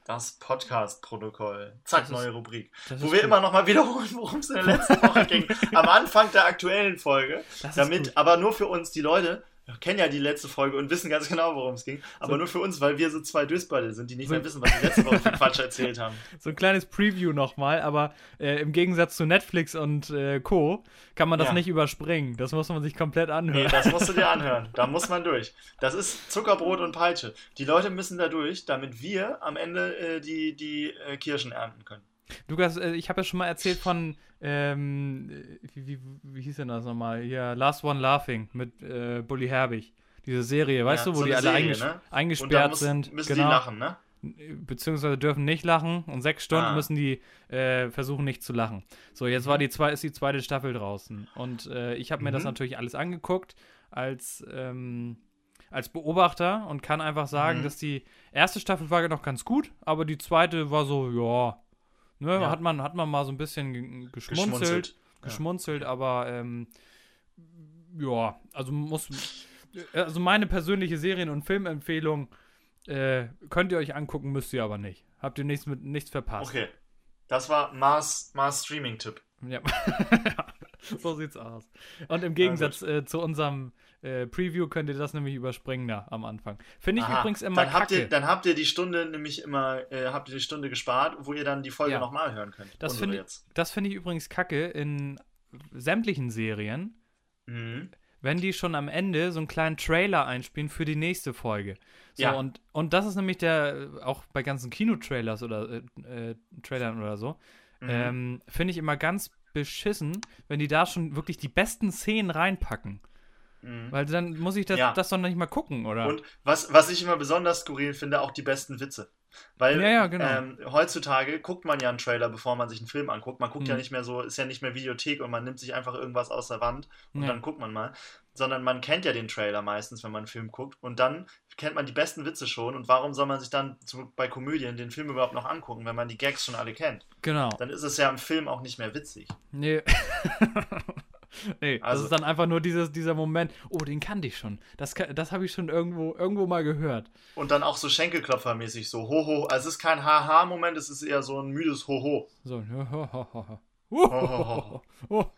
Das Podcast-Protokoll. Zack, ist- neue Rubrik. Wo wir gut. immer noch mal wiederholen, worum es in der letzten Woche ging. Am Anfang der aktuellen Folge. Das damit, gut. aber nur für uns, die Leute kennen ja die letzte Folge und wissen ganz genau, worum es ging. Aber So- nur für uns, weil wir so zwei Dösballe sind, die nicht So- mehr wissen, was die letzte Woche für Quatsch erzählt haben. So ein kleines Preview nochmal, aber äh, im Gegensatz zu Netflix und äh, Co. kann man das Ja. nicht überspringen. Das muss man sich komplett anhören. Nee, das musst du dir anhören. Da muss man durch. Das ist Zuckerbrot und Peitsche. Die Leute müssen da durch, damit wir am Ende äh, die, die äh, Kirschen ernten können. Lukas, äh, ich habe ja schon mal erzählt von, ähm, wie, wie, wie hieß denn das nochmal? Hier, Last One Laughing mit äh, Bully Herbig. Diese Serie, weißt Ja, du, wo so die alle Serie, einges ne? Eingesperrt muss, sind. müssen genau. die lachen, ne? Beziehungsweise dürfen nicht lachen und sechs Stunden Ah. müssen die äh, versuchen nicht zu lachen. So, jetzt Mhm. war die zwei, ist die zweite Staffel draußen. Und äh, ich habe mir das Mhm. natürlich alles angeguckt als, ähm, als Beobachter und kann einfach sagen, Mhm. dass die erste Staffel war noch ganz gut, aber die zweite war so, ja. Ne, Ja. Hat, man, hat man mal so ein bisschen ge- geschmunzelt, geschmunzelt, Ja. aber ähm, ja, also muss. Also meine persönliche Serien- und Filmempfehlung äh, könnt ihr euch angucken, müsst ihr aber nicht. Habt ihr nichts mit nichts verpasst. Okay. Das war Mars, Mars Streaming-Tipp. Ja. so sieht's aus. Und im Gegensatz äh, zu unserem äh, Preview könnt ihr das nämlich überspringen da am Anfang. Finde ich Aha, übrigens immer dann habt, kacke. ihr, dann habt ihr die Stunde nämlich immer, äh, habt ihr die Stunde gespart, wo ihr dann die Folge Ja. nochmal hören könnt. Das finde ich- finde ich übrigens kacke in sämtlichen Serien, Mhm. wenn die schon am Ende so einen kleinen Trailer einspielen für die nächste Folge. So, Ja. und, und das ist nämlich der, auch bei ganzen Kinotrailers oder äh, äh, Trailern oder so, Mhm. ähm, finde ich immer ganz beschissen, wenn die da schon wirklich die besten Szenen reinpacken. Mhm. Weil dann muss ich das, Ja. das doch nicht mal gucken, oder? Und was, was ich immer besonders skurril finde, auch die besten Witze. Weil Ja, ja, genau. ähm, heutzutage guckt man ja einen Trailer, bevor man sich einen Film anguckt. Man guckt ja Mhm. nicht mehr so, ist ja nicht mehr Videothek und man nimmt sich einfach irgendwas aus der Wand und Ja. dann guckt man mal. Sondern man kennt ja den Trailer meistens, wenn man einen Film guckt. Und dann kennt man die besten Witze schon. Und warum soll man sich dann zu, bei Komödien den Film überhaupt noch angucken, wenn man die Gags schon alle kennt? genau. Dann ist es ja im Film auch nicht mehr witzig. Nee. Nee, Also- das ist dann einfach nur dieses, dieser Moment, oh, den kannte ich schon. Das, kann- das habe ich schon irgendwo, irgendwo mal gehört. Und dann auch so Schenkelklopfermäßig, so Hoho. Also es ist kein Haha-Moment, es ist eher so ein müdes Hoho. So. ho,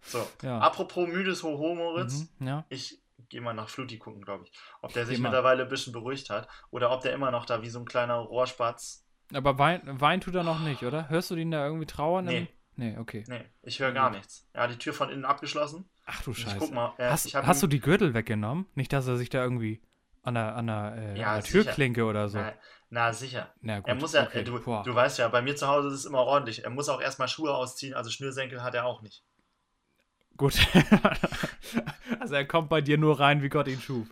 So. Ja. Apropos müdes Hoho, Moritz. Mhm, ja. Ich gehe mal nach Fluti gucken, glaube ich. Ob der sich mittlerweile ein bisschen beruhigt hat oder ob der immer noch da wie so ein kleiner Rohrspatz. Aber Wein, Wein tut er noch nicht, oder? Hörst du den da irgendwie trauern? Nee. Nee, okay. Nee, ich höre gar nichts. Er hat die Tür von innen abgeschlossen. Ach du Ich Scheiße. guck mal. äh, hast ich hast du die Gürtel weggenommen? Nicht, dass er sich da irgendwie an der, an der, äh, Ja, an der. Türklinke oder so. Na, na sicher. Na gut, er muss ja, okay. äh, du, Boah. du weißt ja, bei mir zu Hause ist es immer ordentlich. Er muss auch erstmal Schuhe ausziehen, also Schnürsenkel hat er auch nicht. Gut. also er kommt bei dir nur rein, wie Gott ihn schuf.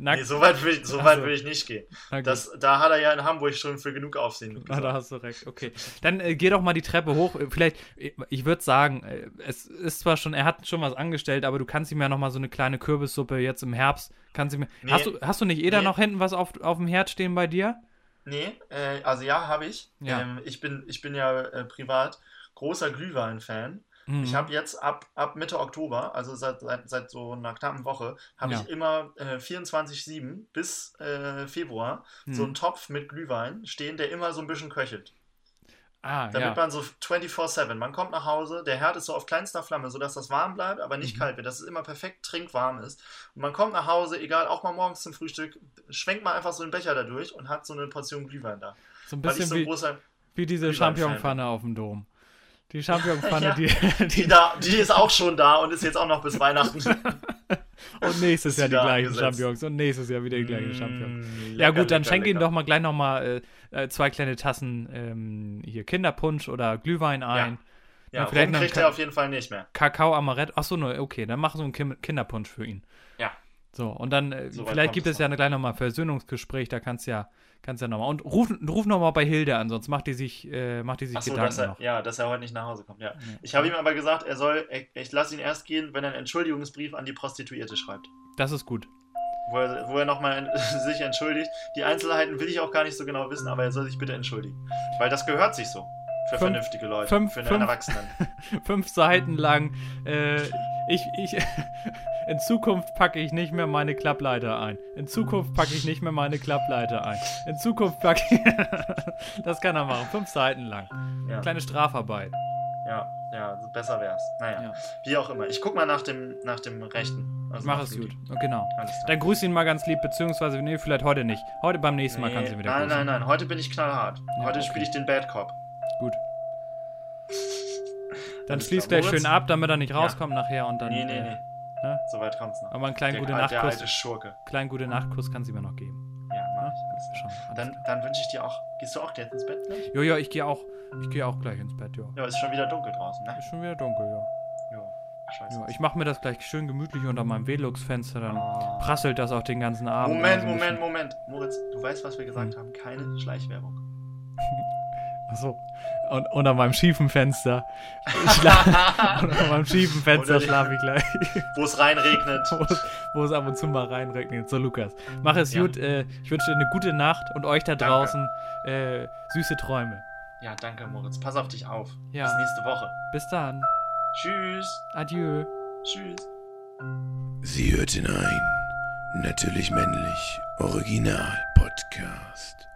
Nackt. Nee, so weit will ich, so weit so. will ich nicht gehen. Das, da hat er ja in Hamburg schon für genug Aufsehen Ah, da hast du recht. Okay. Dann äh, geh doch mal die Treppe hoch. Äh, Vielleicht, äh, ich würde sagen, äh, es ist zwar schon, er hat schon was angestellt, aber du kannst ihm ja noch mal so eine kleine Kürbissuppe jetzt im Herbst. Kannst ihm, Nee. hast, du, hast du nicht eh da Nee. noch hinten was auf, auf dem Herd stehen bei dir? Nee, äh, also ja, habe ich. Ja. Ähm, ich, bin, ich bin ja äh, privat großer Glühwein-Fan. Mhm. Ich habe jetzt ab, ab Mitte Oktober, also seit, seit, seit so einer knappen Woche, habe Ja. ich immer äh, 24-7 bis äh, Februar so Mhm. einen Topf mit Glühwein stehen, der immer so ein bisschen köchelt. Ah, Damit ja. man so 24-7, man kommt nach Hause, der Herd ist so auf kleinster Flamme, sodass das warm bleibt, aber nicht Mhm. kalt wird, dass es immer perfekt trinkwarm ist. Und man kommt nach Hause, egal, auch mal morgens zum Frühstück, schwenkt man einfach so einen Becher da durch und hat so eine Portion Glühwein da. So ein bisschen so ein wie, wie diese Championpfanne auf dem Dom. Die Championpfanne, Ja. die, Die, die, da, die ist auch schon da und ist jetzt auch noch bis Weihnachten. und nächstes Jahr die gleichen angesetzt. Champions und nächstes Jahr wieder die gleichen Champions. Mm, Ja gut, dann lecker, schenk lecker. doch mal gleich noch mal äh, äh, zwei kleine Tassen ähm, hier Kinderpunsch oder Glühwein ein. Ja, vielleicht rum noch kriegt er auf jeden Fall nicht mehr. Kakao Amaretto. Achso, nur, okay, dann mach so einen Kinderpunsch für ihn. Ja. So, und dann, äh, So vielleicht gibt es ja gleich nochmal Versöhnungsgespräch, da kannst du ja, kannst ja nochmal. Und ruf, ruf nochmal bei Hilde an, sonst macht die sich, äh, macht die sich Achso, Gedanken dass er, noch. ja, dass er heute nicht nach Hause kommt, ja. Ja. Ich habe ihm aber gesagt, er soll, er- ich lasse ihn erst gehen, wenn er einen Entschuldigungsbrief an die Prostituierte schreibt. Das ist gut. Wo er, wo er nochmal sich entschuldigt. Die Einzelheiten will ich auch gar nicht so genau wissen, aber er soll sich bitte entschuldigen. Weil das gehört sich so. Für Fünf- vernünftige Leute. fünf- für einen fünf- Erwachsenen. Fünf Seiten lang. Äh, ich, ich, in Zukunft packe ich nicht mehr meine Klappleiter ein. In Zukunft packe ich nicht mehr meine Klappleiter ein. In Zukunft packe ich. das kann er machen. Fünf Seiten lang. Ja, Kleine Strafarbeit. ja, ja, besser wär's. Naja, Ja. wie auch immer. Ich guck mal nach dem, nach dem Rechten. Also Mach es Fluti. gut. Genau. Dann grüß ihn mal ganz lieb, beziehungsweise, nee, vielleicht heute nicht. Heute beim nächsten Mal Nee, kannst du ihn wieder nein, grüßen. nein, nein. Heute bin ich knallhart. Ja, Heute okay. spiele ich den Bad Cop. Gut. Dann schließ gleich schön ab, damit er nicht Ja. rauskommt nachher und dann. nee, nee, äh, nee. ne? So weit kommt's noch. Aber einen kleinen gute al- der Nachtkuss. alte Schurke. Kleinen gute Nachtkuss kannst du mir noch geben. Ja, mach ich. Alles. Schon. alles Dann, klar. dann wünsche ich dir auch. Gehst du auch jetzt ins Bett? Ne? Jo, ja, ich gehe auch. Ich gehe auch gleich ins Bett, ja. Ja, ist schon wieder dunkel draußen, ne? Ist schon wieder dunkel, ja. Jo. Scheiße. ja ich mache mir das gleich schön gemütlich unter meinem Velux-Fenster, dann Oh. prasselt das auch den ganzen Abend. Moment, so ein Moment, Moment. Moritz, du weißt, was wir gesagt haben. Keine Schleichwerbung. bisschen- Achso. Und unter meinem schiefen Fenster. Schla unter meinem schiefen Fenster schlafe ich gleich. Wo es reinregnet. wo, es, ab und zu mal reinregnet. So, Lukas. Mach es Ja. gut. Äh, ich wünsche dir eine gute Nacht und euch da Danke. draußen äh, süße Träume. Ja, danke, Moritz. Pass auf dich auf. Ja. Bis nächste Woche. Bis dann. Tschüss. Adieu. Tschüss. Sie hörten ein Natürlich Männlich Original Podcast.